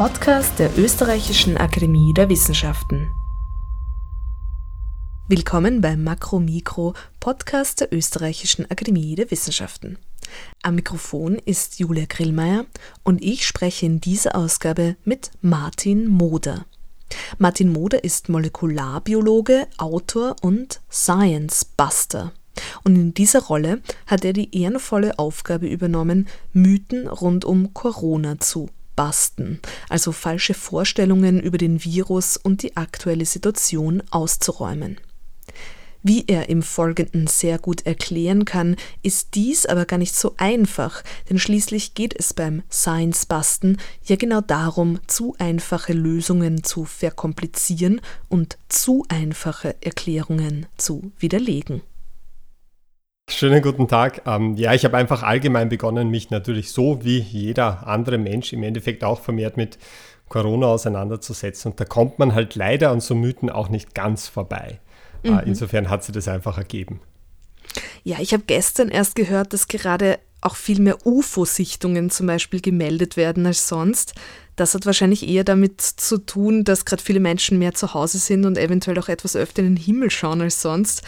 Podcast der Österreichischen Akademie der Wissenschaften. Willkommen beim Makro-Mikro Podcast der Österreichischen Akademie der Wissenschaften. Am Mikrofon ist Julia Grillmeier und ich spreche in dieser Ausgabe mit Martin Moder. Martin Moder ist Molekularbiologe, Autor und Science Buster. Und in dieser Rolle hat er die ehrenvolle Aufgabe übernommen, Mythen rund um Corona zu basten, also falsche Vorstellungen über den Virus und die aktuelle Situation auszuräumen. Wie er im Folgenden sehr gut erklären kann, ist dies aber gar nicht so einfach, denn schließlich geht es beim Science-Basten ja genau darum, zu einfache Lösungen zu verkomplizieren und zu einfache Erklärungen zu widerlegen. Schönen guten Tag. Ähm, ja, ich habe einfach allgemein begonnen, mich natürlich so wie jeder andere Mensch im Endeffekt auch vermehrt mit Corona auseinanderzusetzen. Und da kommt man halt leider an so Mythen auch nicht ganz vorbei. Äh, mhm. Insofern hat sie das einfach ergeben. Ja, ich habe gestern erst gehört, dass gerade auch viel mehr UFO-Sichtungen zum Beispiel gemeldet werden als sonst. Das hat wahrscheinlich eher damit zu tun, dass gerade viele Menschen mehr zu Hause sind und eventuell auch etwas öfter in den Himmel schauen als sonst.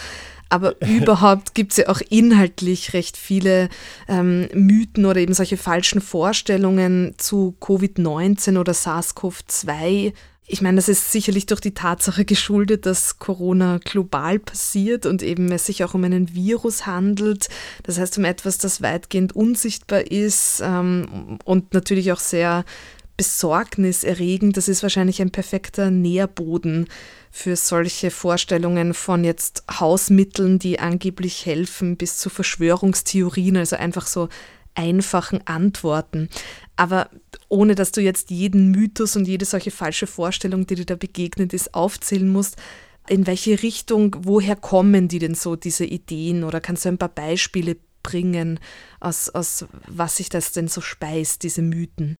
Aber überhaupt gibt es ja auch inhaltlich recht viele ähm, Mythen oder eben solche falschen Vorstellungen zu Covid-19 oder SARS-CoV-2. Ich meine, das ist sicherlich durch die Tatsache geschuldet, dass Corona global passiert und eben es sich auch um einen Virus handelt. Das heißt um etwas, das weitgehend unsichtbar ist ähm, und natürlich auch sehr besorgniserregend. Das ist wahrscheinlich ein perfekter Nährboden für solche Vorstellungen von jetzt Hausmitteln, die angeblich helfen, bis zu Verschwörungstheorien, also einfach so einfachen Antworten. Aber ohne dass du jetzt jeden Mythos und jede solche falsche Vorstellung, die dir da begegnet ist, aufzählen musst, in welche Richtung, woher kommen die denn so, diese Ideen? Oder kannst du ein paar Beispiele bringen, aus, aus was sich das denn so speist, diese Mythen?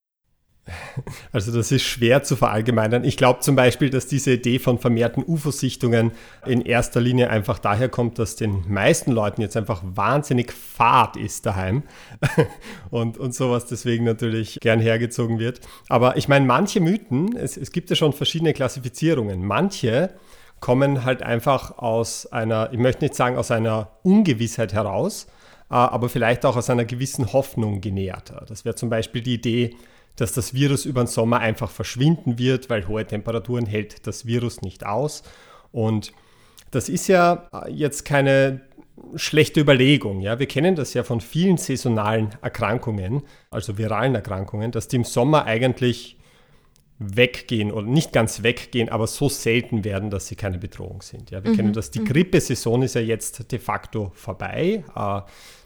Also das ist schwer zu verallgemeinern. Ich glaube zum Beispiel, dass diese Idee von vermehrten UFO-Sichtungen in erster Linie einfach daher kommt, dass den meisten Leuten jetzt einfach wahnsinnig Fahrt ist daheim und, und sowas deswegen natürlich gern hergezogen wird. Aber ich meine, manche Mythen, es, es gibt ja schon verschiedene Klassifizierungen. Manche kommen halt einfach aus einer, ich möchte nicht sagen aus einer Ungewissheit heraus, äh, aber vielleicht auch aus einer gewissen Hoffnung genährt. Das wäre zum Beispiel die Idee, dass das Virus über den Sommer einfach verschwinden wird, weil hohe Temperaturen hält das Virus nicht aus. Und das ist ja jetzt keine schlechte Überlegung. Ja? Wir kennen das ja von vielen saisonalen Erkrankungen, also viralen Erkrankungen, dass die im Sommer eigentlich weggehen oder nicht ganz weggehen, aber so selten werden, dass sie keine Bedrohung sind. Ja? Wir mhm. kennen das, die mhm. Grippesaison ist ja jetzt de facto vorbei. Äh,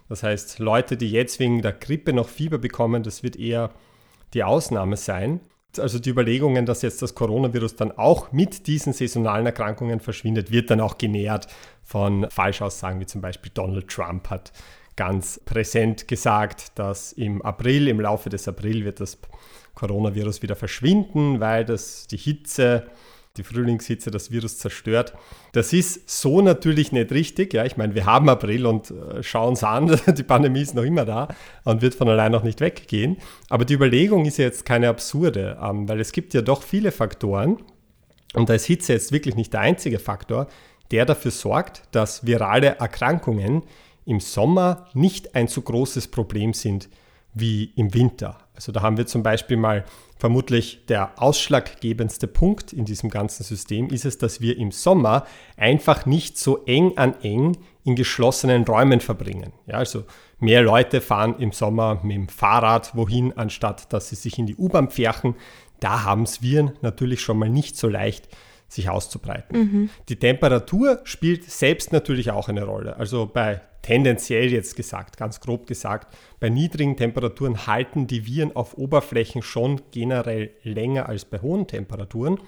das heißt, Leute, die jetzt wegen der Grippe noch Fieber bekommen, das wird eher die Ausnahme sein. Also die Überlegungen, dass jetzt das Coronavirus dann auch mit diesen saisonalen Erkrankungen verschwindet, wird dann auch genährt von Falschaussagen, wie zum Beispiel Donald Trump hat ganz präsent gesagt, dass im April, im Laufe des April wird das Coronavirus wieder verschwinden, weil das die Hitze die Frühlingshitze das Virus zerstört. Das ist so natürlich nicht richtig. Ja, ich meine, wir haben April und äh, schauen es an, die Pandemie ist noch immer da und wird von allein noch nicht weggehen. Aber die Überlegung ist ja jetzt keine absurde, ähm, weil es gibt ja doch viele Faktoren und da ist Hitze jetzt wirklich nicht der einzige Faktor, der dafür sorgt, dass virale Erkrankungen im Sommer nicht ein so großes Problem sind wie im Winter. Also da haben wir zum Beispiel mal vermutlich der ausschlaggebendste Punkt in diesem ganzen System ist es, dass wir im Sommer einfach nicht so eng an eng in geschlossenen Räumen verbringen. Ja, also mehr Leute fahren im Sommer mit dem Fahrrad wohin, anstatt dass sie sich in die U-Bahn pferchen. Da haben es Viren natürlich schon mal nicht so leicht, sich auszubreiten. Mhm. Die Temperatur spielt selbst natürlich auch eine Rolle. Also bei tendenziell jetzt gesagt, ganz grob gesagt, bei niedrigen Temperaturen halten die Viren auf Oberflächen schon generell länger als bei hohen Temperaturen.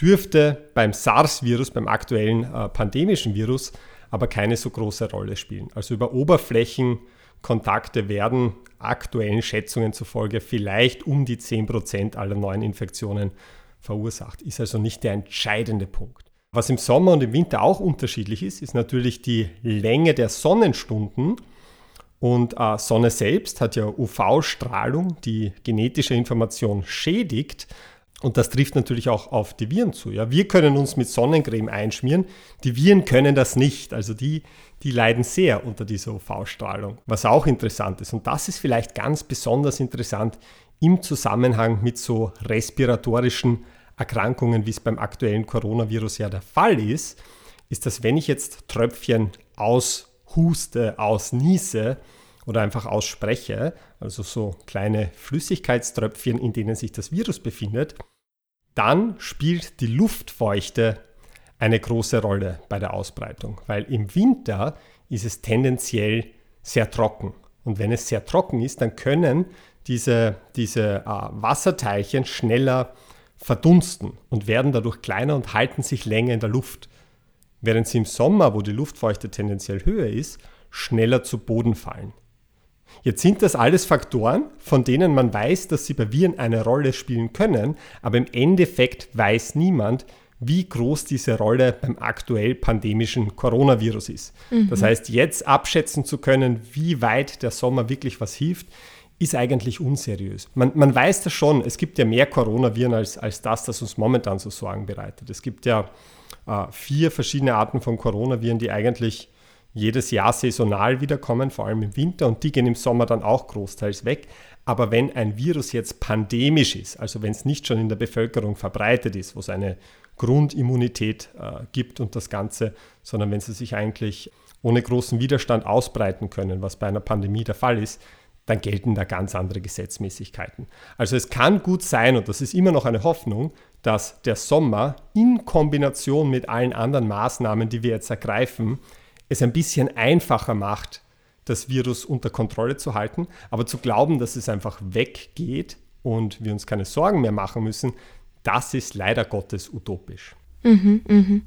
Dürfte beim SARS-Virus, beim aktuellen äh, pandemischen Virus, aber keine so große Rolle spielen. Also über Oberflächenkontakte werden aktuellen Schätzungen zufolge vielleicht um die 10% aller neuen Infektionen verursacht. Ist also nicht der entscheidende Punkt. Was im Sommer und im Winter auch unterschiedlich ist, ist natürlich die Länge der Sonnenstunden Und äh, Sonne selbst hat ja UV-Strahlung, die genetische Information schädigt. Und das trifft natürlich auch auf die Viren zu. Ja, wir können uns mit Sonnencreme einschmieren, die Viren können das nicht. Also die, die leiden sehr unter dieser UV-Strahlung, was auch interessant ist. Und das ist vielleicht ganz besonders interessant im Zusammenhang mit so respiratorischen Erkrankungen, wie es beim aktuellen Coronavirus ja der Fall ist, ist, dass wenn ich jetzt Tröpfchen aushuste, ausniese oder einfach ausspreche, also so kleine Flüssigkeitströpfchen, in denen sich das Virus befindet, dann spielt die Luftfeuchte eine große Rolle bei der Ausbreitung, weil im Winter ist es tendenziell sehr trocken. Und wenn es sehr trocken ist, dann können diese, diese äh, Wasserteilchen schneller verdunsten und werden dadurch kleiner und halten sich länger in der Luft. Während sie im Sommer, wo die Luftfeuchte tendenziell höher ist, schneller zu Boden fallen. Jetzt sind das alles Faktoren, von denen man weiß, dass sie bei Viren eine Rolle spielen können, aber im Endeffekt weiß niemand, wie groß diese Rolle beim aktuell pandemischen Coronavirus ist. Mhm. Das heißt, jetzt abschätzen zu können, wie weit der Sommer wirklich was hilft, ist eigentlich unseriös. Man, man weiß das schon, es gibt ja mehr Coronaviren als, als das, das uns momentan so Sorgen bereitet. Es gibt ja äh, vier verschiedene Arten von Coronaviren, die eigentlich jedes Jahr saisonal wiederkommen, vor allem im Winter, und die gehen im Sommer dann auch großteils weg. Aber wenn ein Virus jetzt pandemisch ist, also wenn es nicht schon in der Bevölkerung verbreitet ist, wo es eine Grundimmunität äh, gibt und das Ganze, sondern wenn sie sich eigentlich ohne großen Widerstand ausbreiten können, was bei einer Pandemie der Fall ist, dann gelten da ganz andere Gesetzmäßigkeiten. Also es kann gut sein, und das ist immer noch eine Hoffnung, dass der Sommer in Kombination mit allen anderen Maßnahmen, die wir jetzt ergreifen, es ein bisschen einfacher macht, das Virus unter Kontrolle zu halten. Aber zu glauben, dass es einfach weggeht und wir uns keine Sorgen mehr machen müssen, das ist leider Gottes utopisch. Mhm, mh.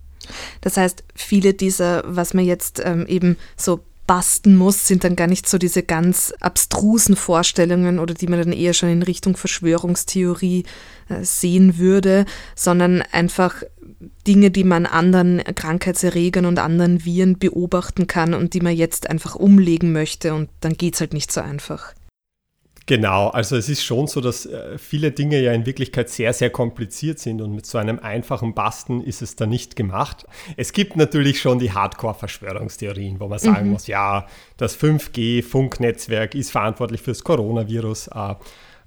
Das heißt, viele dieser, was man jetzt ähm, eben so basten muss, sind dann gar nicht so diese ganz abstrusen Vorstellungen oder die man dann eher schon in Richtung Verschwörungstheorie äh, sehen würde, sondern einfach Dinge, die man anderen Krankheitserregern und anderen Viren beobachten kann und die man jetzt einfach umlegen möchte und dann geht es halt nicht so einfach. Genau, also es ist schon so, dass äh, viele Dinge ja in Wirklichkeit sehr, sehr kompliziert sind und mit so einem einfachen Basten ist es da nicht gemacht. Es gibt natürlich schon die Hardcore-Verschwörungstheorien, wo man sagen mhm. muss, ja, das 5G-Funknetzwerk ist verantwortlich fürs Coronavirus, äh,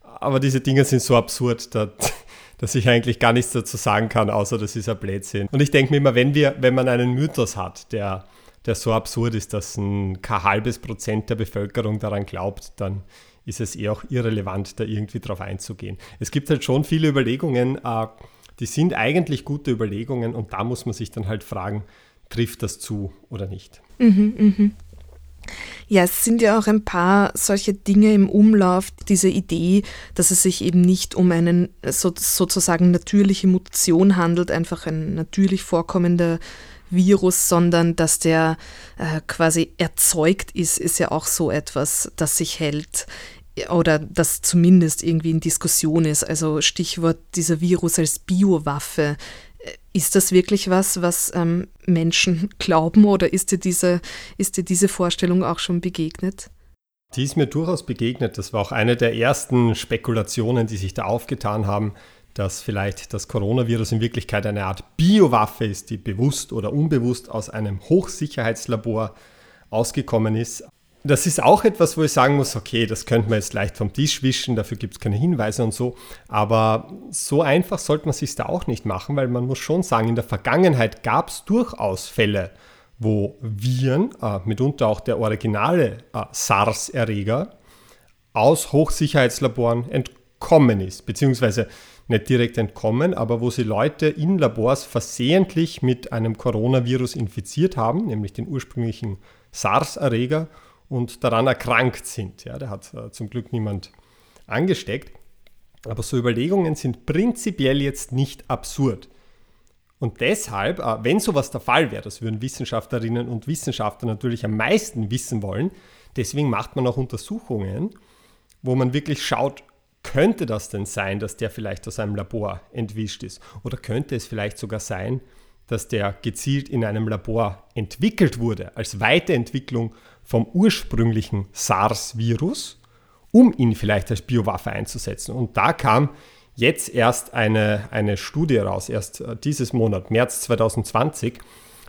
aber diese Dinge sind so absurd, dass, dass ich eigentlich gar nichts dazu sagen kann, außer das ist ein Blödsinn. Und ich denke mir immer, wenn, wir, wenn man einen Mythos hat, der, der so absurd ist, dass ein kein halbes Prozent der Bevölkerung daran glaubt, dann ist es eher auch irrelevant, da irgendwie drauf einzugehen. Es gibt halt schon viele Überlegungen, äh, die sind eigentlich gute Überlegungen und da muss man sich dann halt fragen, trifft das zu oder nicht. Mhm, mh. Ja, es sind ja auch ein paar solche Dinge im Umlauf, diese Idee, dass es sich eben nicht um eine so, sozusagen natürliche Mutation handelt, einfach ein natürlich vorkommender Virus, sondern dass der äh, quasi erzeugt ist, ist ja auch so etwas, das sich hält oder das zumindest irgendwie in Diskussion ist. Also Stichwort dieser Virus als Biowaffe. Ist das wirklich was, was ähm, Menschen glauben oder ist dir, diese, ist dir diese Vorstellung auch schon begegnet? Die ist mir durchaus begegnet. Das war auch eine der ersten Spekulationen, die sich da aufgetan haben, dass vielleicht das Coronavirus in Wirklichkeit eine Art Biowaffe ist, die bewusst oder unbewusst aus einem Hochsicherheitslabor ausgekommen ist. Das ist auch etwas, wo ich sagen muss, okay, das könnte man jetzt leicht vom Tisch wischen, dafür gibt es keine Hinweise und so. Aber so einfach sollte man sich da auch nicht machen, weil man muss schon sagen, in der Vergangenheit gab es durchaus Fälle, wo Viren, äh, mitunter auch der originale äh, SARS-Erreger, aus Hochsicherheitslaboren entkommen ist, beziehungsweise nicht direkt entkommen, aber wo sie Leute in Labors versehentlich mit einem Coronavirus infiziert haben, nämlich den ursprünglichen SARS-Erreger und daran erkrankt sind. Ja, der hat äh, zum Glück niemand angesteckt. Aber so Überlegungen sind prinzipiell jetzt nicht absurd. Und deshalb, äh, wenn sowas der Fall wäre, das würden Wissenschaftlerinnen und Wissenschaftler natürlich am meisten wissen wollen, deswegen macht man auch Untersuchungen, wo man wirklich schaut, könnte das denn sein, dass der vielleicht aus einem Labor entwischt ist? Oder könnte es vielleicht sogar sein, dass der gezielt in einem Labor entwickelt wurde als Weiterentwicklung vom ursprünglichen SARS-Virus, um ihn vielleicht als Biowaffe einzusetzen. Und da kam jetzt erst eine, eine Studie raus, erst äh, dieses Monat, März 2020,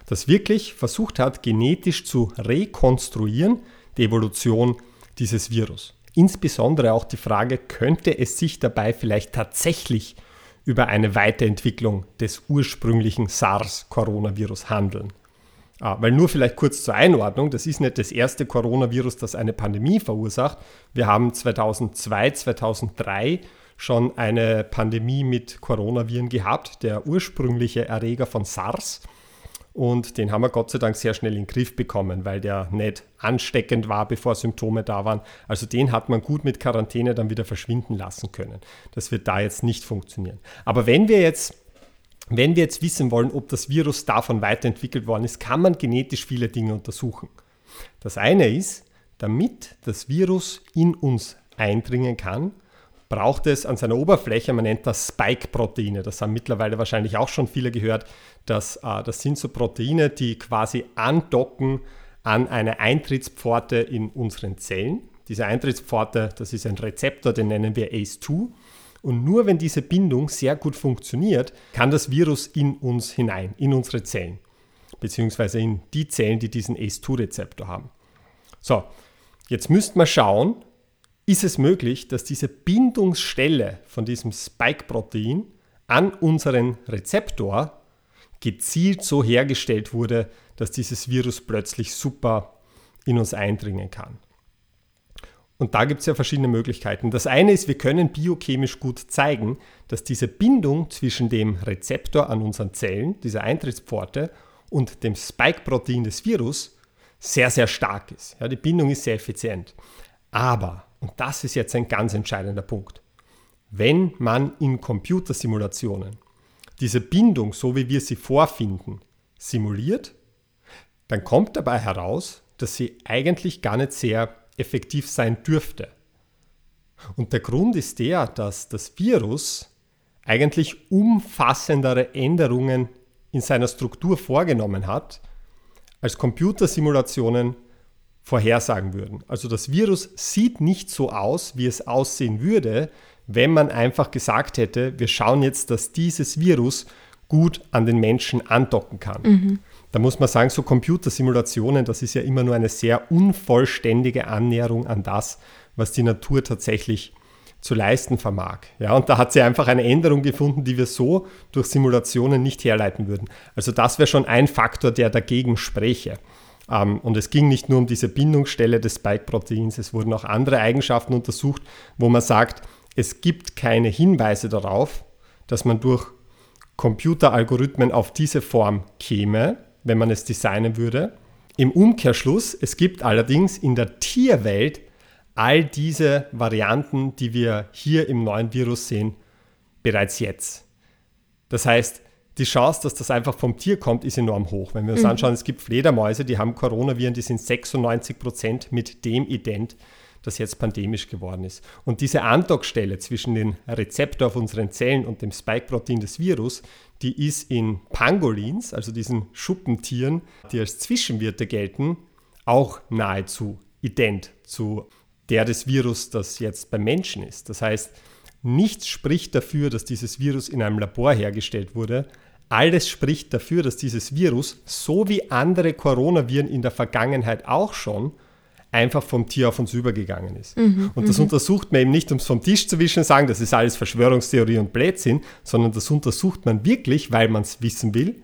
das wirklich versucht hat, genetisch zu rekonstruieren, die Evolution dieses Virus. Insbesondere auch die Frage, könnte es sich dabei vielleicht tatsächlich über eine Weiterentwicklung des ursprünglichen SARS-Coronavirus handeln? Ah, weil nur vielleicht kurz zur Einordnung, das ist nicht das erste Coronavirus, das eine Pandemie verursacht. Wir haben 2002, 2003 schon eine Pandemie mit Coronaviren gehabt, der ursprüngliche Erreger von SARS. Und den haben wir Gott sei Dank sehr schnell in den Griff bekommen, weil der nicht ansteckend war, bevor Symptome da waren. Also den hat man gut mit Quarantäne dann wieder verschwinden lassen können. Das wird da jetzt nicht funktionieren. Aber wenn wir jetzt, wenn wir jetzt wissen wollen, ob das Virus davon weiterentwickelt worden ist, kann man genetisch viele Dinge untersuchen. Das eine ist, damit das Virus in uns eindringen kann, braucht es an seiner Oberfläche, man nennt das Spike-Proteine. Das haben mittlerweile wahrscheinlich auch schon viele gehört. Dass, äh, das sind so Proteine, die quasi andocken an eine Eintrittspforte in unseren Zellen. Diese Eintrittspforte, das ist ein Rezeptor, den nennen wir ACE2. Und nur wenn diese Bindung sehr gut funktioniert, kann das Virus in uns hinein, in unsere Zellen, beziehungsweise in die Zellen, die diesen ACE2-Rezeptor haben. So, jetzt müsste man schauen, ist es möglich, dass diese Bindungsstelle von diesem Spike-Protein an unseren Rezeptor gezielt so hergestellt wurde, dass dieses Virus plötzlich super in uns eindringen kann. Und da gibt es ja verschiedene Möglichkeiten. Das eine ist, wir können biochemisch gut zeigen, dass diese Bindung zwischen dem Rezeptor an unseren Zellen, dieser Eintrittspforte, und dem Spike-Protein des Virus sehr, sehr stark ist. Ja, die Bindung ist sehr effizient. Aber und das ist jetzt ein ganz entscheidender Punkt. Wenn man in Computersimulationen diese Bindung, so wie wir sie vorfinden, simuliert, dann kommt dabei heraus, dass sie eigentlich gar nicht sehr effektiv sein dürfte. Und der Grund ist der, dass das Virus eigentlich umfassendere Änderungen in seiner Struktur vorgenommen hat, als Computersimulationen vorhersagen würden. Also das Virus sieht nicht so aus, wie es aussehen würde, wenn man einfach gesagt hätte, wir schauen jetzt, dass dieses Virus gut an den Menschen andocken kann. Mhm. Da muss man sagen, so Computersimulationen, das ist ja immer nur eine sehr unvollständige Annäherung an das, was die Natur tatsächlich zu leisten vermag. Ja, und da hat sie einfach eine Änderung gefunden, die wir so durch Simulationen nicht herleiten würden. Also das wäre schon ein Faktor, der dagegen spräche. Ähm, und es ging nicht nur um diese Bindungsstelle des Spike-Proteins, es wurden auch andere Eigenschaften untersucht, wo man sagt, es gibt keine Hinweise darauf, dass man durch Computeralgorithmen auf diese Form käme, wenn man es designen würde. Im Umkehrschluss, es gibt allerdings in der Tierwelt all diese Varianten, die wir hier im neuen Virus sehen, bereits jetzt. Das heißt, die Chance, dass das einfach vom Tier kommt, ist enorm hoch. Wenn wir uns mhm. anschauen, es gibt Fledermäuse, die haben Coronaviren, die sind 96 Prozent mit dem ident, das jetzt pandemisch geworden ist. Und diese Andockstelle zwischen dem Rezeptor auf unseren Zellen und dem Spike-Protein des Virus, die ist in Pangolins, also diesen Schuppentieren, die als Zwischenwirte gelten, auch nahezu ident zu der des Virus, das jetzt beim Menschen ist. Das heißt, nichts spricht dafür, dass dieses Virus in einem Labor hergestellt wurde, alles spricht dafür, dass dieses Virus, so wie andere Coronaviren in der Vergangenheit auch schon, einfach vom Tier auf uns übergegangen ist. Mhm, und das mhm. untersucht man eben nicht, um es vom Tisch zu wischen und sagen, das ist alles Verschwörungstheorie und Blödsinn, sondern das untersucht man wirklich, weil man es wissen will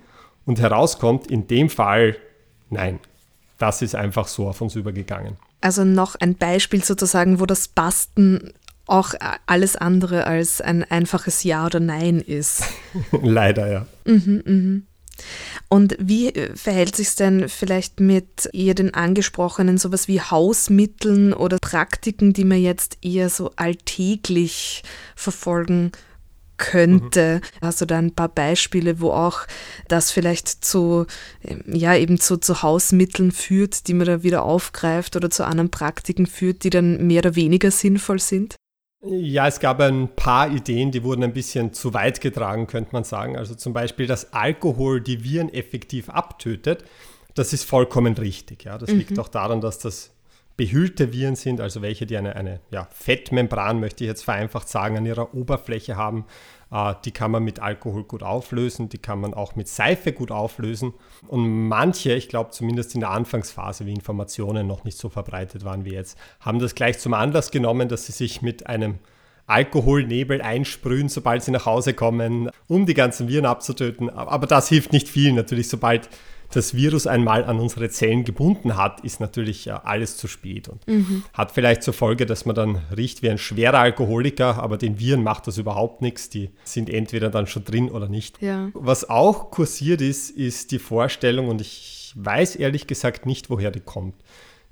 und herauskommt, in dem Fall, nein, das ist einfach so auf uns übergegangen. Also noch ein Beispiel sozusagen, wo das Basten auch alles andere als ein einfaches Ja oder Nein ist. Leider, ja. Mhm, mhm. Und wie äh, verhält sich es denn vielleicht mit eher den angesprochenen sowas wie Hausmitteln oder Praktiken, die man jetzt eher so alltäglich verfolgen könnte. Mhm. Hast du da ein paar Beispiele, wo auch das vielleicht zu, ähm, ja, eben zu, zu Hausmitteln führt, die man da wieder aufgreift oder zu anderen Praktiken führt, die dann mehr oder weniger sinnvoll sind? Ja, es gab ein paar Ideen, die wurden ein bisschen zu weit getragen, könnte man sagen. Also zum Beispiel, dass Alkohol die Viren effektiv abtötet. Das ist vollkommen richtig. Ja. Das mhm. liegt auch daran, dass das behüllte Viren sind, also welche, die eine, eine ja, Fettmembran, möchte ich jetzt vereinfacht sagen, an ihrer Oberfläche haben. Äh, die kann man mit Alkohol gut auflösen, die kann man auch mit Seife gut auflösen. Und manche, ich glaube zumindest in der Anfangsphase, wie Informationen noch nicht so verbreitet waren wie jetzt, haben das gleich zum Anlass genommen, dass sie sich mit einem Alkoholnebel einsprühen, sobald sie nach Hause kommen, um die ganzen Viren abzutöten. Aber das hilft nicht viel. Natürlich, sobald das Virus einmal an unsere Zellen gebunden hat, ist natürlich alles zu spät und mhm. hat vielleicht zur Folge, dass man dann riecht wie ein schwerer Alkoholiker, aber den Viren macht das überhaupt nichts. Die sind entweder dann schon drin oder nicht. Ja. Was auch kursiert ist, ist die Vorstellung, und ich weiß ehrlich gesagt nicht, woher die kommt,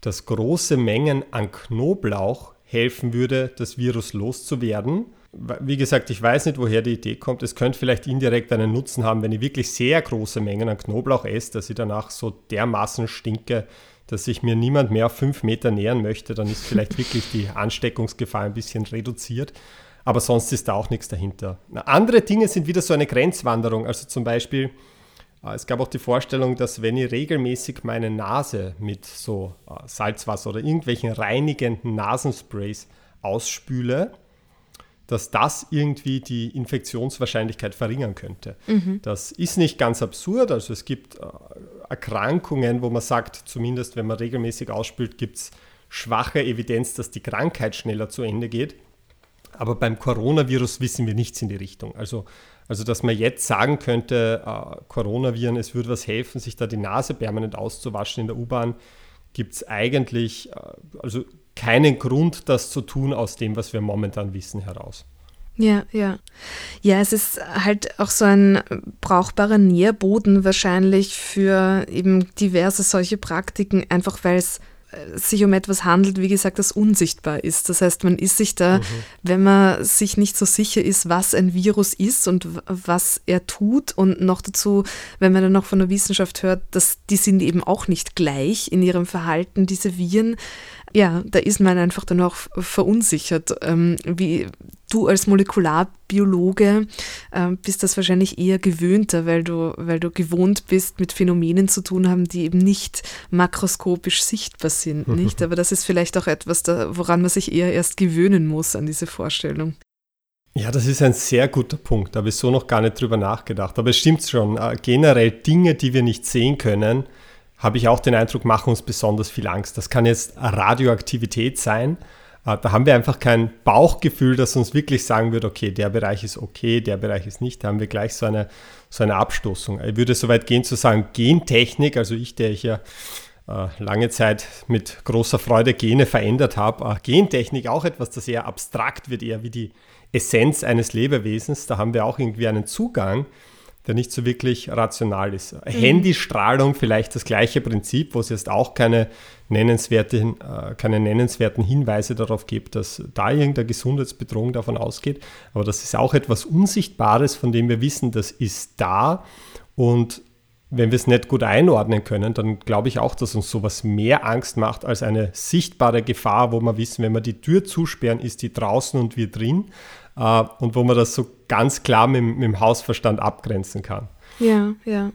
dass große Mengen an Knoblauch helfen würde, das Virus loszuwerden wie gesagt, ich weiß nicht, woher die Idee kommt. Es könnte vielleicht indirekt einen Nutzen haben, wenn ich wirklich sehr große Mengen an Knoblauch esse, dass ich danach so dermaßen stinke, dass sich mir niemand mehr auf fünf Meter nähern möchte. Dann ist vielleicht wirklich die Ansteckungsgefahr ein bisschen reduziert. Aber sonst ist da auch nichts dahinter. Andere Dinge sind wieder so eine Grenzwanderung. Also zum Beispiel, äh, es gab auch die Vorstellung, dass wenn ich regelmäßig meine Nase mit so äh, Salzwasser oder irgendwelchen reinigenden Nasensprays ausspüle, dass das irgendwie die Infektionswahrscheinlichkeit verringern könnte. Mhm. Das ist nicht ganz absurd. Also es gibt äh, Erkrankungen, wo man sagt, zumindest wenn man regelmäßig ausspült, gibt es schwache Evidenz, dass die Krankheit schneller zu Ende geht. Aber beim Coronavirus wissen wir nichts in die Richtung. Also, also dass man jetzt sagen könnte, äh, Coronaviren, es würde was helfen, sich da die Nase permanent auszuwaschen in der U-Bahn, gibt es eigentlich, äh, also keinen Grund, das zu tun aus dem, was wir momentan wissen, heraus. Ja, ja. Ja, es ist halt auch so ein brauchbarer Nährboden wahrscheinlich für eben diverse solche Praktiken, einfach weil es äh, sich um etwas handelt, wie gesagt, das unsichtbar ist. Das heißt, man ist sich da, mhm. wenn man sich nicht so sicher ist, was ein Virus ist und was er tut und noch dazu, wenn man dann noch von der Wissenschaft hört, dass die sind eben auch nicht gleich in ihrem Verhalten, diese Viren, ja, da ist man einfach dann auch verunsichert. Ähm, wie du als Molekularbiologe äh, bist das wahrscheinlich eher gewöhnter, weil du, weil du gewohnt bist, mit Phänomenen zu tun haben, die eben nicht makroskopisch sichtbar sind, nicht? Aber das ist vielleicht auch etwas, da, woran man sich eher erst gewöhnen muss an diese Vorstellung. Ja, das ist ein sehr guter Punkt. Da habe ich so noch gar nicht drüber nachgedacht. Aber es stimmt schon. Äh, generell Dinge, die wir nicht sehen können, habe ich auch den Eindruck, machen uns besonders viel Angst. Das kann jetzt Radioaktivität sein. Äh, da haben wir einfach kein Bauchgefühl, das uns wirklich sagen wird, okay, der Bereich ist okay, der Bereich ist nicht. Da haben wir gleich so eine, so eine Abstoßung. Ich würde so weit gehen zu sagen, Gentechnik, also ich, der ich ja äh, lange Zeit mit großer Freude Gene verändert habe, äh, Gentechnik auch etwas, das eher abstrakt wird, eher wie die Essenz eines Lebewesens. Da haben wir auch irgendwie einen Zugang der nicht so wirklich rational ist. Mhm. Handystrahlung vielleicht das gleiche Prinzip, wo es jetzt auch keine, nennenswerte, äh, keine nennenswerten Hinweise darauf gibt, dass da irgendeine Gesundheitsbedrohung davon ausgeht. Aber das ist auch etwas Unsichtbares, von dem wir wissen, das ist da. Und wenn wir es nicht gut einordnen können, dann glaube ich auch, dass uns sowas mehr Angst macht als eine sichtbare Gefahr, wo wir wissen, wenn wir die Tür zusperren, ist die draußen und wir drin äh, und wo man das so ganz klar mit, mit dem Hausverstand abgrenzen kann. Ja, ja.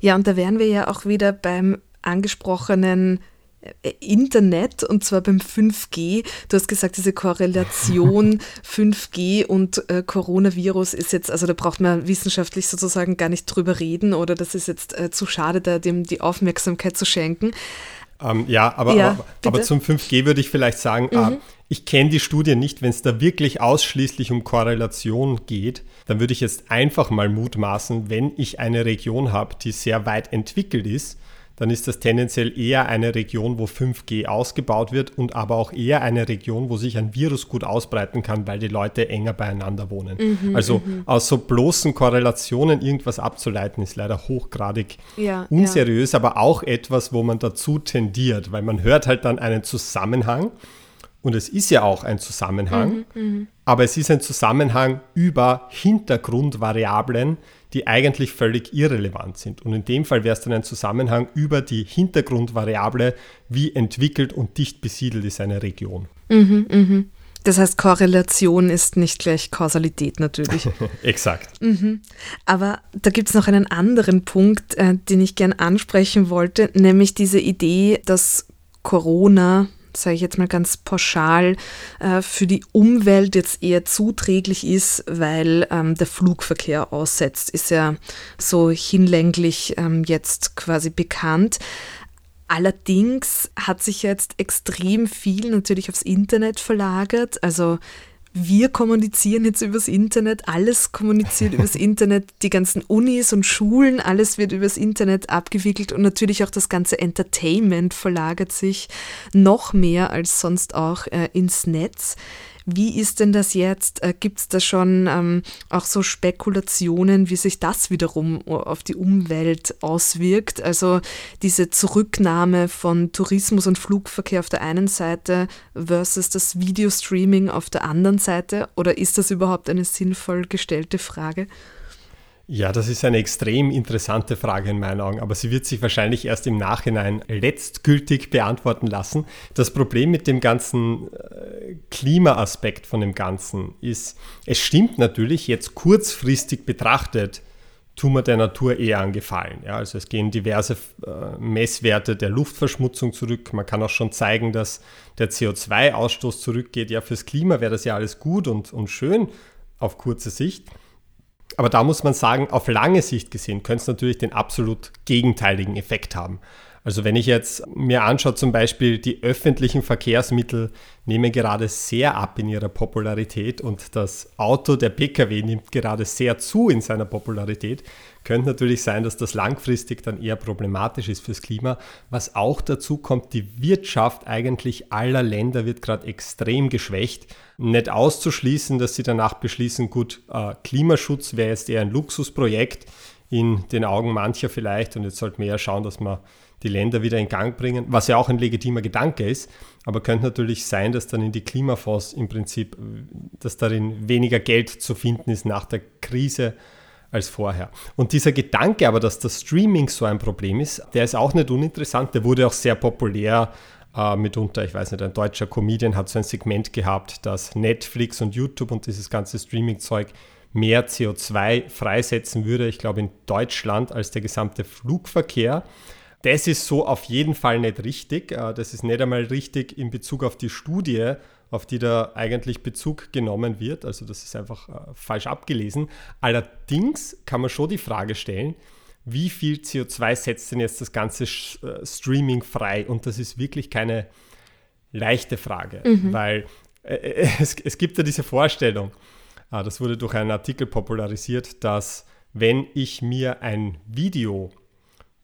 Ja, und da wären wir ja auch wieder beim angesprochenen äh, Internet und zwar beim 5G. Du hast gesagt, diese Korrelation 5G und äh, Coronavirus ist jetzt, also da braucht man wissenschaftlich sozusagen gar nicht drüber reden oder das ist jetzt äh, zu schade, da dem die Aufmerksamkeit zu schenken. Ähm, ja, aber, ja aber, aber, zum 5G würde ich vielleicht sagen, mhm. äh, ich kenne die Studie nicht, wenn es da wirklich ausschließlich um Korrelation geht, dann würde ich jetzt einfach mal mutmaßen, wenn ich eine Region habe, die sehr weit entwickelt ist, dann ist das tendenziell eher eine Region, wo 5G ausgebaut wird und aber auch eher eine Region, wo sich ein Virus gut ausbreiten kann, weil die Leute enger beieinander wohnen. Mhm, also mhm. aus so bloßen Korrelationen irgendwas abzuleiten, ist leider hochgradig ja, unseriös, ja. aber auch etwas, wo man dazu tendiert, weil man hört halt dann einen Zusammenhang und es ist ja auch ein Zusammenhang, mhm, mhm, aber es ist ein Zusammenhang über Hintergrundvariablen, die eigentlich völlig irrelevant sind. Und in dem Fall wäre es dann ein Zusammenhang über die Hintergrundvariable, wie entwickelt und dicht besiedelt ist eine Region. Mhm, mhm. Das heißt, Korrelation ist nicht gleich Kausalität natürlich. Exakt. Mhm. Aber da gibt es noch einen anderen Punkt, äh, den ich gern ansprechen wollte, nämlich diese Idee, dass Corona sage ich jetzt mal ganz pauschal, äh, für die Umwelt jetzt eher zuträglich ist, weil ähm, der Flugverkehr aussetzt, ist ja so hinlänglich ähm, jetzt quasi bekannt. Allerdings hat sich jetzt extrem viel natürlich aufs Internet verlagert. Also wir kommunizieren jetzt übers Internet, alles kommuniziert übers Internet, die ganzen Unis und Schulen, alles wird übers Internet abgewickelt und natürlich auch das ganze Entertainment verlagert sich noch mehr als sonst auch äh, ins Netz. Wie ist denn das jetzt? Äh, Gibt es da schon ähm, auch so Spekulationen, wie sich das wiederum auf die Umwelt auswirkt? Also diese Zurücknahme von Tourismus und Flugverkehr auf der einen Seite versus das Videostreaming auf der anderen Seite? Oder ist das überhaupt eine sinnvoll gestellte Frage? Ja, das ist eine extrem interessante Frage in meinen Augen, aber sie wird sich wahrscheinlich erst im Nachhinein letztgültig beantworten lassen. Das Problem mit dem ganzen äh, Klimaaspekt von dem Ganzen ist, es stimmt natürlich, jetzt kurzfristig betrachtet, tun wir der Natur eher angefallen. Ja, also es gehen diverse äh, Messwerte der Luftverschmutzung zurück. Man kann auch schon zeigen, dass der CO2-Ausstoß zurückgeht. Ja, fürs Klima wäre das ja alles gut und, und schön auf kurze Sicht. Aber da muss man sagen, auf lange Sicht gesehen könnte es natürlich den absolut gegenteiligen Effekt haben. Also wenn ich jetzt mir anschaue, zum Beispiel die öffentlichen Verkehrsmittel nehmen gerade sehr ab in ihrer Popularität und das Auto, der Pkw nimmt gerade sehr zu in seiner Popularität, könnte natürlich sein, dass das langfristig dann eher problematisch ist fürs Klima. Was auch dazu kommt, die Wirtschaft eigentlich aller Länder wird gerade extrem geschwächt. Nicht auszuschließen, dass sie danach beschließen, gut, äh, Klimaschutz wäre jetzt eher ein Luxusprojekt in den Augen mancher vielleicht und jetzt sollten wir ja schauen, dass wir die Länder wieder in Gang bringen, was ja auch ein legitimer Gedanke ist, aber könnte natürlich sein, dass dann in die Klimafonds im Prinzip, dass darin weniger Geld zu finden ist nach der Krise als vorher. Und dieser Gedanke aber, dass das Streaming so ein Problem ist, der ist auch nicht uninteressant, der wurde auch sehr populär äh, mitunter, ich weiß nicht, ein deutscher Comedian hat so ein Segment gehabt, dass Netflix und YouTube und dieses ganze Streaming-Zeug mehr CO2 freisetzen würde, ich glaube in Deutschland, als der gesamte Flugverkehr. Das ist so auf jeden Fall nicht richtig. Äh, das ist nicht einmal richtig in Bezug auf die Studie, auf die da eigentlich Bezug genommen wird. Also das ist einfach äh, falsch abgelesen. Allerdings kann man schon die Frage stellen, wie viel CO2 setzt denn jetzt das ganze äh, Streaming frei? Und das ist wirklich keine leichte Frage, mhm. weil es, es gibt ja diese Vorstellung, das wurde durch einen Artikel popularisiert, dass wenn ich mir ein Video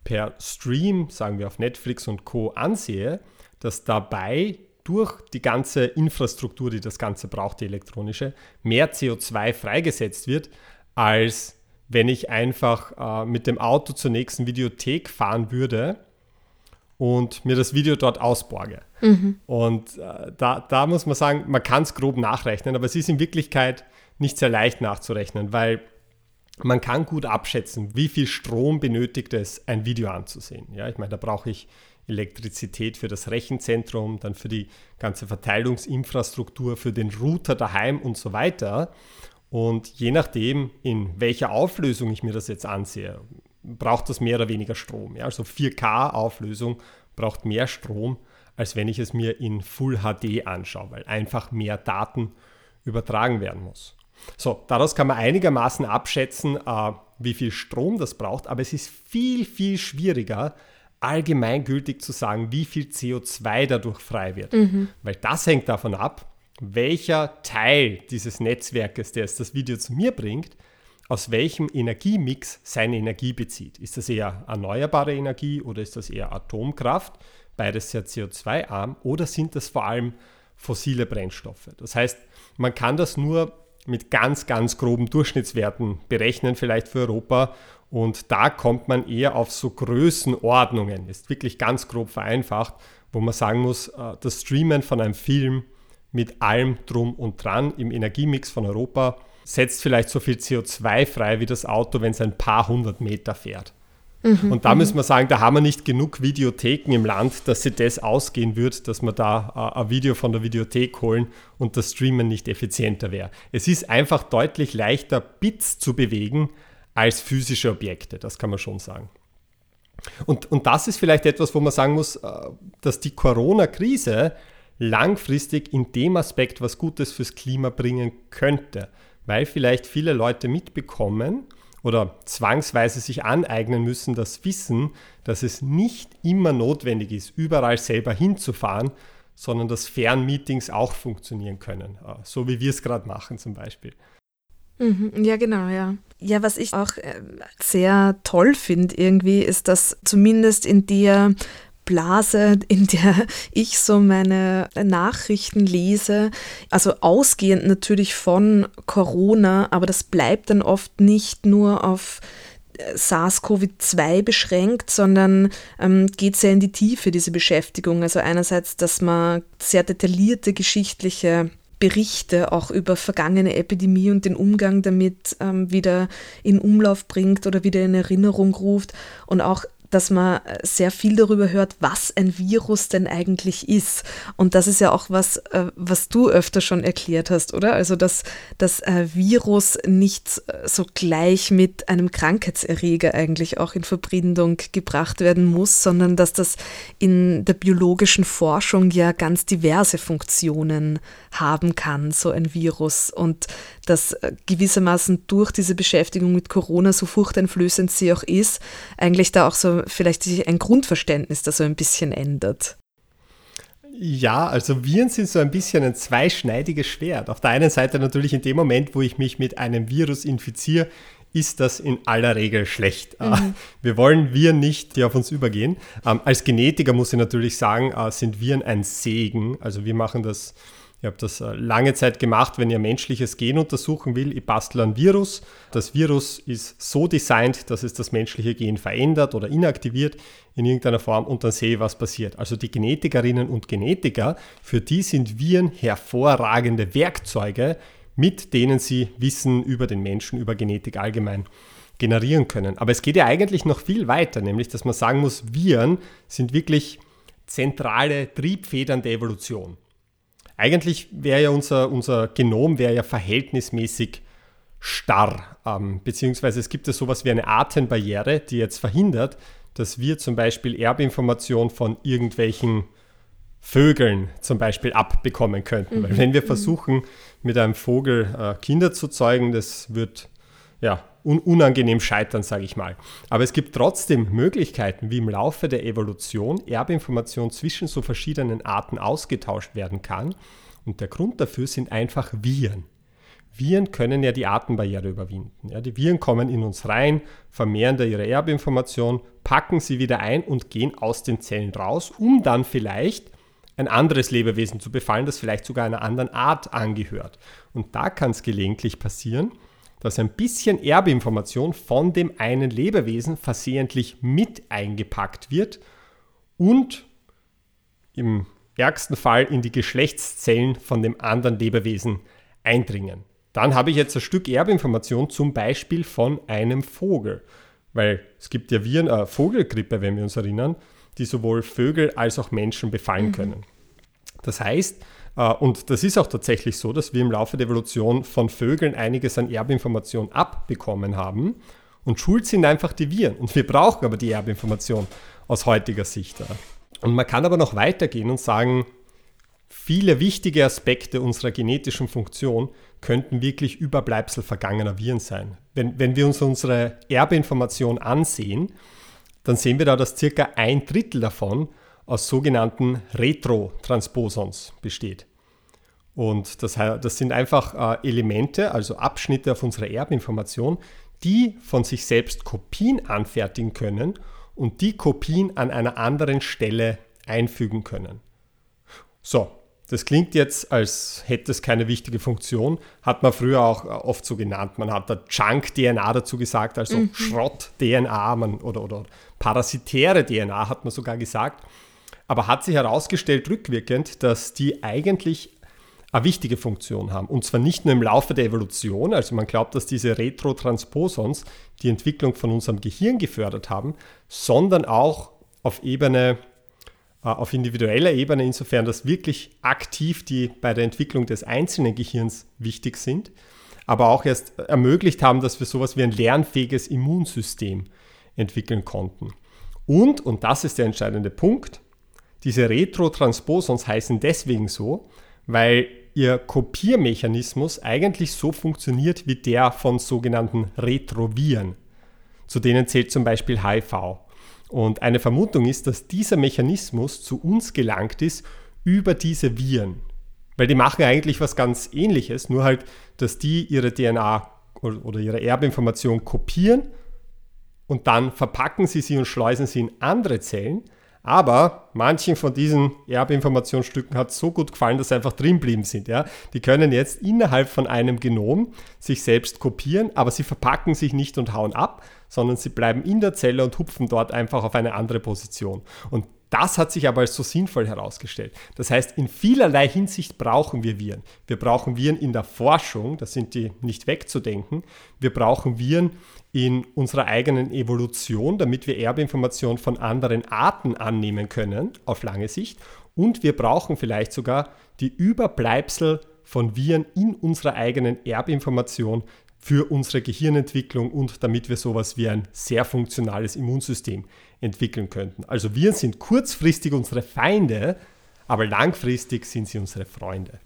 per Stream, sagen wir auf Netflix und Co. ansehe, dass dabei durch die ganze Infrastruktur, die das Ganze braucht, die elektronische, mehr CO2 freigesetzt wird, als wenn ich einfach äh, mit dem Auto zur nächsten Videothek fahren würde und mir das Video dort ausborge. Mhm. Und äh, da, da muss man sagen, man kann es grob nachrechnen, aber es ist in Wirklichkeit nicht sehr leicht nachzurechnen, weil man kann gut abschätzen, wie viel Strom benötigt es, ein Video anzusehen. Ja, ich meine, da brauche ich Elektrizität für das Rechenzentrum, dann für die ganze Verteilungsinfrastruktur, für den Router daheim und so weiter. Und je nachdem, in welcher Auflösung ich mir das jetzt ansehe, braucht das mehr oder weniger Strom. Ja, also 4K-Auflösung braucht mehr Strom, als wenn ich es mir in Full HD anschaue, weil einfach mehr Daten übertragen werden muss. So, daraus kann man einigermaßen abschätzen, äh, wie viel Strom das braucht, aber es ist viel, viel schwieriger, allgemeingültig zu sagen, wie viel CO2 dadurch frei wird. Mhm. Weil das hängt davon ab, welcher Teil dieses Netzwerkes, der es das Video zu mir bringt, aus welchem Energiemix seine Energie bezieht. Ist das eher erneuerbare Energie oder ist das eher Atomkraft? Beides sehr CO2-arm oder sind das vor allem fossile Brennstoffe? Das heißt, man kann das nur mit ganz, ganz groben Durchschnittswerten berechnen, vielleicht für Europa. Und da kommt man eher auf so Größenordnungen, ist wirklich ganz grob vereinfacht, wo man sagen muss, äh, das Streamen von einem Film mit allem drum und dran im Energiemix von Europa setzt vielleicht so viel CO2 frei wie das Auto, wenn es ein paar hundert Meter fährt. Mhm, und da mhm. müssen wir sagen, da haben wir nicht genug Videotheken im Land, dass sie das ausgehen wird, dass wir da äh, ein Video von der Videothek holen und das Streamen nicht effizienter wäre. Es ist einfach deutlich leichter, Bits zu bewegen als physische Objekte, das kann man schon sagen. Und, und das ist vielleicht etwas, wo man sagen muss, äh, dass die Corona-Krise langfristig in dem Aspekt was Gutes fürs Klima bringen könnte, weil vielleicht viele Leute mitbekommen oder zwangsweise sich aneignen müssen, das Wissen, dass es nicht immer notwendig ist, überall selber hinzufahren, sondern dass Fernmeetings auch funktionieren können, äh, so wie wir es gerade machen zum Beispiel. Mhm, ja, genau, ja. Ja, was ich auch äh, sehr toll finde irgendwie, ist, dass zumindest in der Blase, in der ich so meine Nachrichten lese. Also ausgehend natürlich von Corona, aber das bleibt dann oft nicht nur auf äh, SARS-CoV-2 beschränkt, sondern ähm, geht sehr in die Tiefe, diese Beschäftigung. Also einerseits, dass man sehr detaillierte geschichtliche Berichte auch über vergangene Epidemie und den Umgang damit ähm, wieder in Umlauf bringt oder wieder in Erinnerung ruft und auch dass man sehr viel darüber hört, was ein Virus denn eigentlich ist. Und das ist ja auch was, äh, was du öfter schon erklärt hast, oder? Also, dass das äh, Virus nicht äh, so gleich mit einem Krankheitserreger eigentlich auch in Verbindung gebracht werden muss, sondern dass das in der biologischen Forschung ja ganz diverse Funktionen haben kann, so ein Virus. Und dass gewissermaßen durch diese Beschäftigung mit Corona, so furchteinflößend sie auch ist, eigentlich da auch so vielleicht sich ein Grundverständnis da so ein bisschen ändert. Ja, also Viren sind so ein bisschen ein zweischneidiges Schwert. Auf der einen Seite natürlich in dem Moment, wo ich mich mit einem Virus infiziere, ist das in aller Regel schlecht. Äh, mhm. Wir wollen Viren nicht, die auf uns übergehen. Ähm, als Genetiker muss ich natürlich sagen, äh, sind Viren ein Segen. Also wir machen das ich habe das äh, lange Zeit gemacht, wenn ihr menschliches Gen untersuchen will. Ich bastel ein Virus. Das Virus ist so designt, dass es das menschliche Gen verändert oder inaktiviert in irgendeiner Form und dann sehe ich, was passiert. Also die Genetikerinnen und Genetiker, für die sind Viren hervorragende Werkzeuge, mit denen sie Wissen über den Menschen, über Genetik allgemein generieren können. Aber es geht ja eigentlich noch viel weiter, nämlich dass man sagen muss, Viren sind wirklich zentrale Triebfedern der Evolution. Eigentlich wäre ja unser, unser Genom wäre ja verhältnismäßig starr, ähm, beziehungsweise es gibt ja sowas wie eine Artenbarriere, die jetzt verhindert, dass wir zum Beispiel Erbinformation von irgendwelchen Vögeln zum Beispiel abbekommen könnten. Mhm. Weil wenn wir mhm. versuchen, mit einem Vogel äh, Kinder zu zeugen, das wird ja, un unangenehm scheitern, sage ich mal. Aber es gibt trotzdem Möglichkeiten, wie im Laufe der Evolution Erbinformation zwischen so verschiedenen Arten ausgetauscht werden kann. Und der Grund dafür sind einfach Viren. Viren können ja die Artenbarriere überwinden. Ja, die Viren kommen in uns rein, vermehren da ihre Erbinformation, packen sie wieder ein und gehen aus den Zellen raus, um dann vielleicht ein anderes Lebewesen zu befallen, das vielleicht sogar einer anderen Art angehört. Und da kann es gelegentlich passieren, dass ein bisschen Erbinformation von dem einen Lebewesen versehentlich mit eingepackt wird und im ärgsten Fall in die Geschlechtszellen von dem anderen Lebewesen eindringen. Dann habe ich jetzt ein Stück Erbinformation zum Beispiel von einem Vogel. Weil es gibt ja Viren, äh, Vogelgrippe, wenn wir uns erinnern, die sowohl Vögel als auch Menschen befallen mhm. können. Das heißt, äh, und das ist auch tatsächlich so, dass wir im Laufe der Evolution von Vögeln einiges an Erbinformation abbekommen haben. Und schuld sind einfach die Viren. Und wir brauchen aber die Erbinformation aus heutiger Sicht. Und man kann aber noch weitergehen und sagen, viele wichtige Aspekte unserer genetischen Funktion könnten wirklich Überbleibsel vergangener Viren sein. Wenn, wenn wir uns unsere Erbinformation ansehen, dann sehen wir da, dass circa ein Drittel davon aus sogenannten Retrotransposons besteht. Und das, das sind einfach äh, Elemente, also Abschnitte auf unserer Erbinformation, die von sich selbst Kopien anfertigen können und die Kopien an einer anderen Stelle einfügen können. So, das klingt jetzt, als hätte es keine wichtige Funktion, hat man früher auch äh, oft so genannt. Man hat da Junk-DNA dazu gesagt, also mhm. Schrott-DNA oder, oder parasitäre DNA hat man sogar gesagt aber hat sich herausgestellt rückwirkend, dass die eigentlich eine wichtige Funktion haben. Und zwar nicht nur im Laufe der Evolution, also man glaubt, dass diese Retrotransposons die Entwicklung von unserem Gehirn gefördert haben, sondern auch auf Ebene, äh, auf individueller Ebene, insofern, dass wirklich aktiv die bei der Entwicklung des einzelnen Gehirns wichtig sind, aber auch erst ermöglicht haben, dass wir sowas wie ein lernfähiges Immunsystem entwickeln konnten. Und, und das ist der entscheidende Punkt, diese Retrotransposons heißen deswegen so, weil ihr Kopiermechanismus eigentlich so funktioniert wie der von sogenannten Retroviren. Zu denen zählt zum Beispiel HIV. Und eine Vermutung ist, dass dieser Mechanismus zu uns gelangt ist über diese Viren. Weil die machen eigentlich was ganz ähnliches, nur halt, dass die ihre DNA oder ihre Erbinformation kopieren und dann verpacken sie sie und schleusen sie in andere Zellen aber manchen von diesen Erbinformationsstücken hat so gut gefallen, dass sie einfach drin blieben sind. Ja? Die können jetzt innerhalb von einem Genom sich selbst kopieren, aber sie verpacken sich nicht und hauen ab, sondern sie bleiben in der Zelle und hupfen dort einfach auf eine andere Position. Und das hat sich aber als so sinnvoll herausgestellt. Das heißt, in vielerlei Hinsicht brauchen wir Viren. Wir brauchen Viren in der Forschung, da sind die nicht wegzudenken. Wir brauchen Viren in unserer eigenen Evolution, damit wir Erbinformationen von anderen Arten annehmen können auf lange Sicht. Und wir brauchen vielleicht sogar die Überbleibsel von Viren in unserer eigenen Erbinformation für unsere Gehirnentwicklung und damit wir sowas wie ein sehr funktionales Immunsystem entwickeln könnten. Also wir sind kurzfristig unsere Feinde, aber langfristig sind sie unsere Freunde.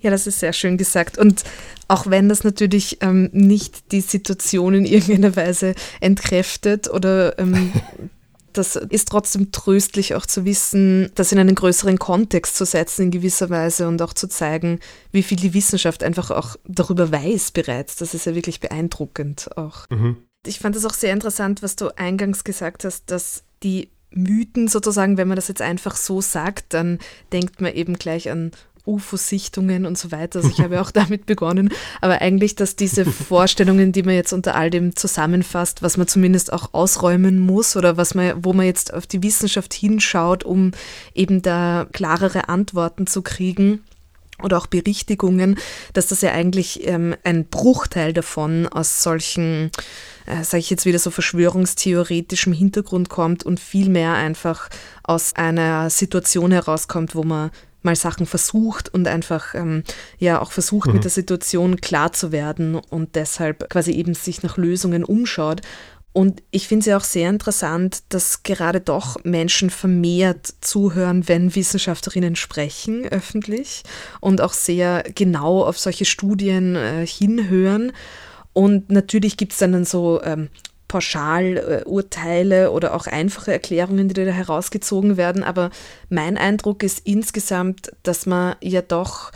Ja, das ist sehr schön gesagt. Und auch wenn das natürlich ähm, nicht die Situation in irgendeiner Weise entkräftet oder ähm, das ist trotzdem tröstlich auch zu wissen, das in einen größeren Kontext zu setzen in gewisser Weise und auch zu zeigen, wie viel die Wissenschaft einfach auch darüber weiß bereits. Das ist ja wirklich beeindruckend auch. Mhm. Ich fand es auch sehr interessant, was du eingangs gesagt hast, dass die Mythen sozusagen, wenn man das jetzt einfach so sagt, dann denkt man eben gleich an UFO-Sichtungen und so weiter. Also ich habe ja auch damit begonnen. Aber eigentlich, dass diese Vorstellungen, die man jetzt unter all dem zusammenfasst, was man zumindest auch ausräumen muss oder was man, wo man jetzt auf die Wissenschaft hinschaut, um eben da klarere Antworten zu kriegen, oder auch Berichtigungen, dass das ja eigentlich ähm, ein Bruchteil davon aus solchen, äh, sage ich jetzt wieder so verschwörungstheoretischem Hintergrund kommt und vielmehr einfach aus einer Situation herauskommt, wo man mal Sachen versucht und einfach ähm, ja auch versucht, mhm. mit der Situation klar zu werden und deshalb quasi eben sich nach Lösungen umschaut. Und ich finde es ja auch sehr interessant, dass gerade doch Menschen vermehrt zuhören, wenn Wissenschaftlerinnen sprechen öffentlich und auch sehr genau auf solche Studien äh, hinhören. Und natürlich gibt es dann so ähm, Pauschalurteile oder auch einfache Erklärungen, die da herausgezogen werden. Aber mein Eindruck ist insgesamt, dass man ja doch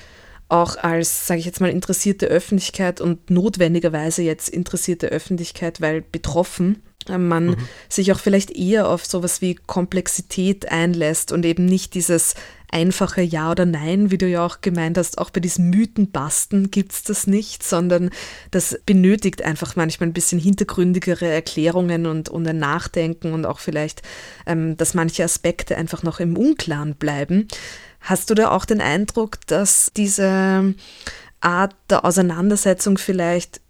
auch als, sage ich jetzt mal, interessierte Öffentlichkeit und notwendigerweise jetzt interessierte Öffentlichkeit, weil betroffen, äh, man mhm. sich auch vielleicht eher auf sowas wie Komplexität einlässt und eben nicht dieses einfache Ja oder Nein, wie du ja auch gemeint hast, auch bei diesen Mythenbasten gibt es das nicht, sondern das benötigt einfach manchmal ein bisschen hintergründigere Erklärungen und, und ein Nachdenken und auch vielleicht, ähm, dass manche Aspekte einfach noch im Unklaren bleiben. Hast du da auch den Eindruck, dass diese Art der Auseinandersetzung vielleicht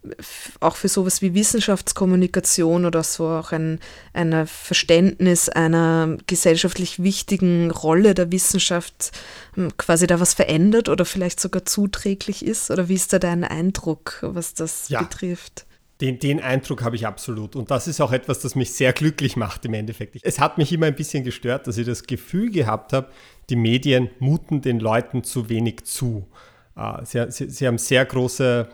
auch für sowas wie Wissenschaftskommunikation oder so auch ein, ein Verständnis einer gesellschaftlich wichtigen Rolle der Wissenschaft hm, quasi da was verändert oder vielleicht sogar zuträglich ist? Oder wie ist da dein Eindruck, was das ja. betrifft? Den, den, Eindruck habe ich absolut. Und das ist auch etwas, das mich sehr glücklich macht im Endeffekt. Es hat mich immer ein bisschen gestört, dass ich das Gefühl gehabt habe, die Medien muten den Leuten zu wenig zu. Ah, sie, sie, sie haben sehr große,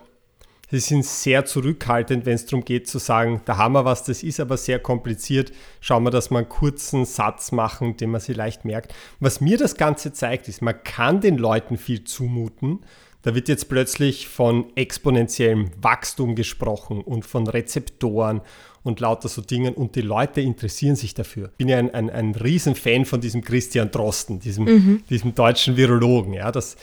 sie sind sehr zurückhaltend, wenn es darum geht zu sagen, da haben wir was, das ist aber sehr kompliziert. Schauen wir, dass wir einen kurzen Satz machen, den man sich leicht merkt. Was mir das Ganze zeigt, ist, man kann den Leuten viel zumuten. Da wird jetzt plötzlich von exponentiellem Wachstum gesprochen und von Rezeptoren und lauter so Dingen und die Leute interessieren sich dafür. Ich bin ja ein, ein, ein Riesenfan von diesem Christian Drosten, diesem, mhm. diesem deutschen Virologen. Ja, das,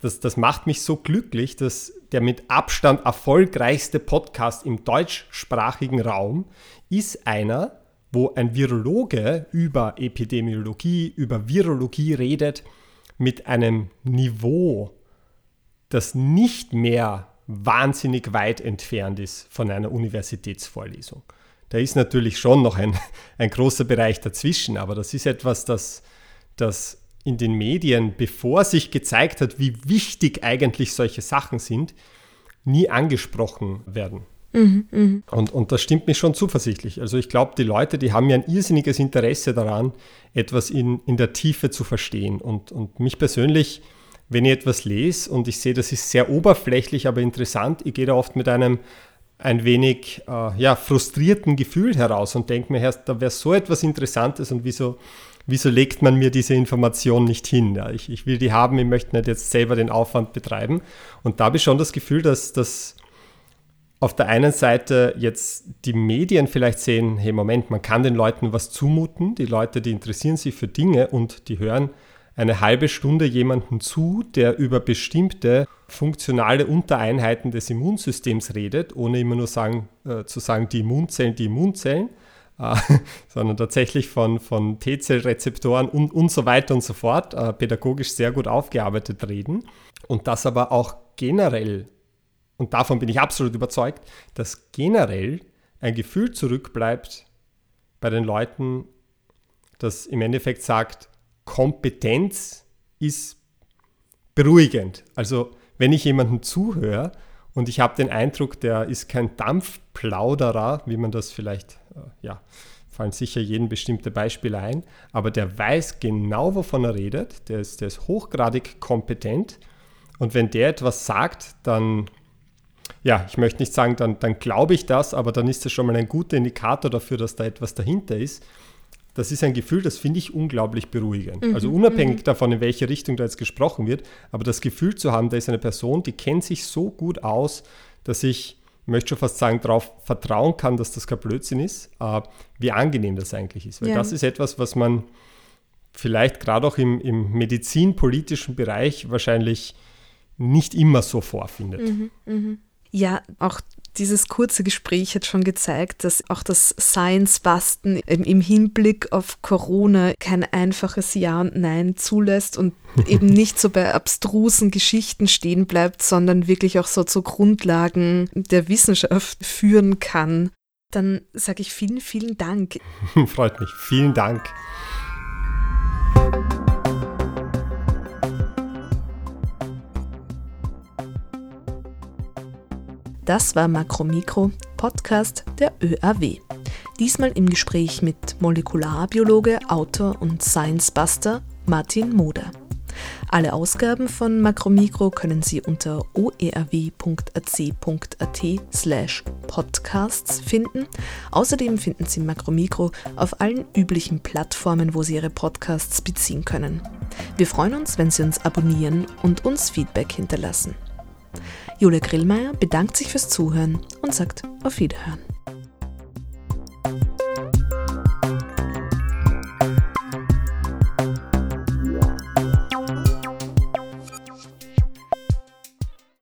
das, das macht mich so glücklich, dass der mit Abstand erfolgreichste Podcast im deutschsprachigen Raum ist einer, wo ein Virologe über Epidemiologie, über Virologie redet, mit einem Niveau, das nicht mehr wahnsinnig weit entfernt ist von einer Universitätsvorlesung. Da ist natürlich schon noch ein, ein großer Bereich dazwischen, aber das ist etwas, das, das in den Medien, bevor sich gezeigt hat, wie wichtig eigentlich solche Sachen sind, nie angesprochen werden. Mhm, mh. und, und das stimmt mich schon zuversichtlich. Also ich glaube, die Leute, die haben ja ein irrsinniges Interesse daran, etwas in, in der Tiefe zu verstehen. Und, und mich persönlich, wenn ich etwas lese und ich sehe, das ist sehr oberflächlich, aber interessant, ich gehe da oft mit einem ein wenig äh, ja, frustrierten Gefühl heraus und denke mir, da wäre so etwas Interessantes und wieso, wieso legt man mir diese Information nicht hin? Ja, ich, ich will die haben, ich möchte nicht jetzt selber den Aufwand betreiben. Und da habe ich schon das Gefühl, dass, dass auf der einen Seite jetzt die Medien vielleicht sehen, hey Moment, man kann den Leuten was zumuten, die Leute, die interessieren sich für Dinge und die hören eine halbe Stunde jemanden zu, der über bestimmte funktionale Untereinheiten des Immunsystems redet, ohne immer nur sagen, äh, zu sagen, die Immunzellen, die Immunzellen, äh, sondern tatsächlich von, von T-Zellrezeptoren und, und so weiter und so fort, äh, pädagogisch sehr gut aufgearbeitet reden. Und das aber auch generell, und davon bin ich absolut überzeugt, dass generell ein Gefühl zurückbleibt bei den Leuten, das im Endeffekt sagt, Kompetenz ist beruhigend. Also wenn ich jemandem zuhöre und ich habe den Eindruck, der ist kein Dampfplauderer, wie man das vielleicht, ja, fallen sicher jeden bestimmte Beispiele ein, aber der weiß genau, wovon er redet, der ist, der ist hochgradig kompetent und wenn der etwas sagt, dann, ja, ich möchte nicht sagen, dann, dann glaube ich das, aber dann ist das schon mal ein guter Indikator dafür, dass da etwas dahinter ist das ist ein Gefühl, das finde ich unglaublich beruhigend. Mhm. Also unabhängig davon, in welche Richtung da jetzt gesprochen wird, aber das Gefühl zu haben, da ist eine Person, die kennt sich so gut aus, dass ich, möchte schon fast sagen, darauf vertrauen kann, dass das kein Blödsinn ist, äh, wie angenehm das eigentlich ist. Weil ja. das ist etwas, was man vielleicht gerade auch im, im medizinpolitischen Bereich wahrscheinlich nicht immer so vorfindet. Mhm, mh. Ja, auch dieses kurze Gespräch hat schon gezeigt, dass auch das Science-Basten im Hinblick auf Corona kein einfaches Ja und Nein zulässt und eben nicht so bei abstrusen Geschichten stehen bleibt, sondern wirklich auch so zu Grundlagen der Wissenschaft führen kann. Dann sage ich vielen, vielen Dank. Freut mich. Vielen Dank. Das war Makromikro, Podcast der ÖAW. Diesmal im Gespräch mit Molekularbiologe, Autor und Science-Buster Martin Moder. Alle Ausgaben von Makromikro können Sie unter oerw.ac.at slash podcasts finden. Außerdem finden Sie Makromikro auf allen üblichen Plattformen, wo Sie Ihre Podcasts beziehen können. Wir freuen uns, wenn Sie uns abonnieren und uns Feedback hinterlassen. Julia Grillmeier bedankt sich fürs Zuhören und sagt auf Wiederhören.